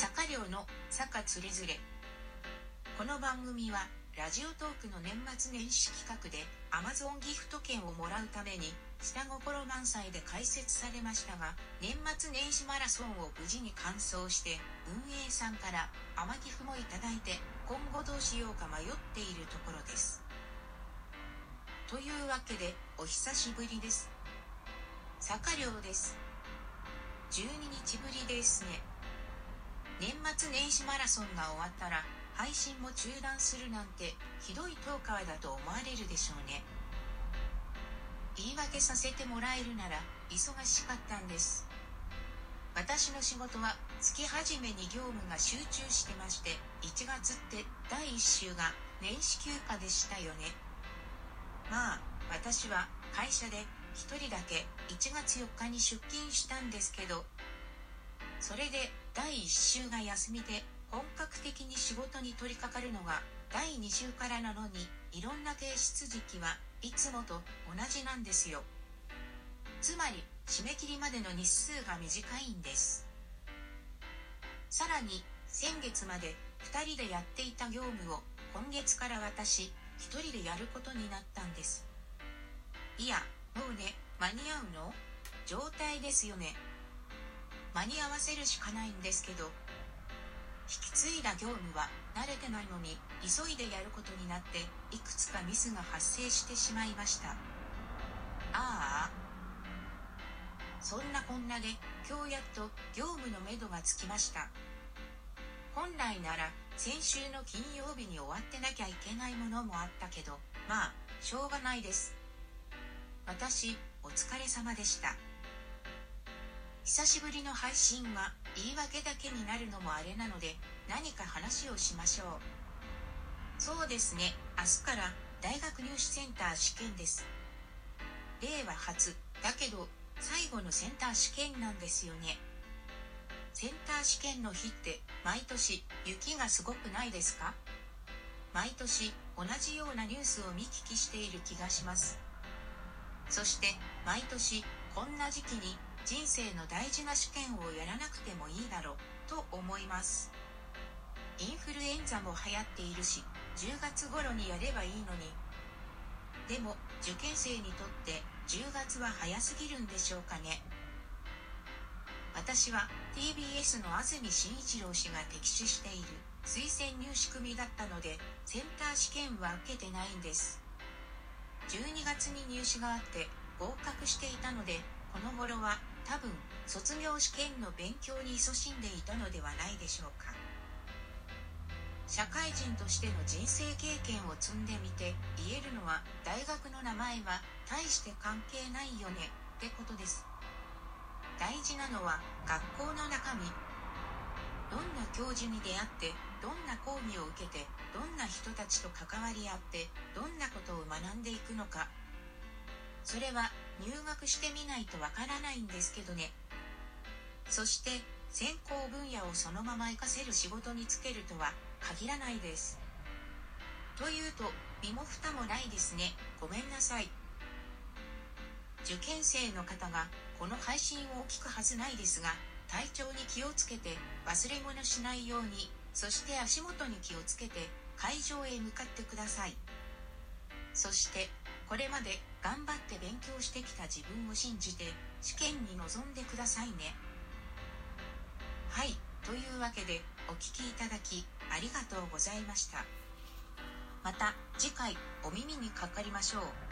坂寮の坂つれづれ。この番組はラジオトークの年末年始企画で Amazon ギフト券をもらうために下心満載で開設されましたが年末年始マラソンを無事に完走して運営さんから甘ギフもいただいて今後どうしようか迷っているところです。というわけでお久しぶりです。坂寮です。12日ぶりですね。年末年始マラソンが終わったら配信も中断するなんてひどいトーカーだと思われるでしょうね。言い訳させてもらえるなら忙しかったんです。私の仕事は月初めに業務が集中してまして1月って第1週が年始休暇でしたよね。まあ私は会社で1人だけ1月4日に出勤したんですけどそれで第1週が休みで本格的に仕事に取り掛かるのが第2週からなのにいろんな提出時期はいつもと同じなんですよ。つまり締め切りまでの日数が短いんです。さらに先月まで2人でやっていた業務を今月から私1人でやることになったんです。いやもうね間に合うの？状態ですよね。間に合わせるしかないんですけど引き継いだ業務は慣れてないのに急いでやることになっていくつかミスが発生してしまいました。ああそんなこんなで今日やっと業務のめどがつきました。本来なら先週の金曜日に終わってなきゃいけないものもあったけどまあしょうがないです。私お疲れ様でした。久しぶりの配信は言い訳だけになるのもあれなので何か話をしましょう。そうですね。明日から大学入試センター試験です。令和初。だけど最後のセンター試験なんですよね。センター試験の日って毎年雪がすごくないですか？毎年同じようなニュースを見聞きしている気がします。そして毎年こんな時期に人生の大事な試験をやらなくてもいいだろうと思います。インフルエンザも流行っているし10月頃にやればいいのに。でも受験生にとって10月は早すぎるんでしょうかね。私は TBS の安住紳一郎氏が摘出している推薦入試組だったのでセンター試験は受けてないんです。12月に入試があって合格していたのでこの頃は多分卒業試験の勉強に勤しんでいたのではないでしょうか。社会人としての人生経験を積んでみて言えるのは大学の名前は大して関係ないよねってことです。大事なのは学校の中身。どんな教授に出会ってどんな講義を受けてどんな人たちと関わり合ってどんなことを学んでいくのか。それは入学してみないとわからないんですけどね。そして専攻分野をそのまま活かせる仕事に就けるとは限らないです。というと身も蓋もないですね。ごめんなさい。受験生の方がこの配信を聞くはずないですが体調に気をつけて忘れ物しないようにそして足元に気をつけて会場へ向かってください。そしてこれまで頑張って勉強してきた自分を信じて試験に臨んでくださいね。はいというわけでお聴きいただきありがとうございました。また次回お耳にかかりましょう。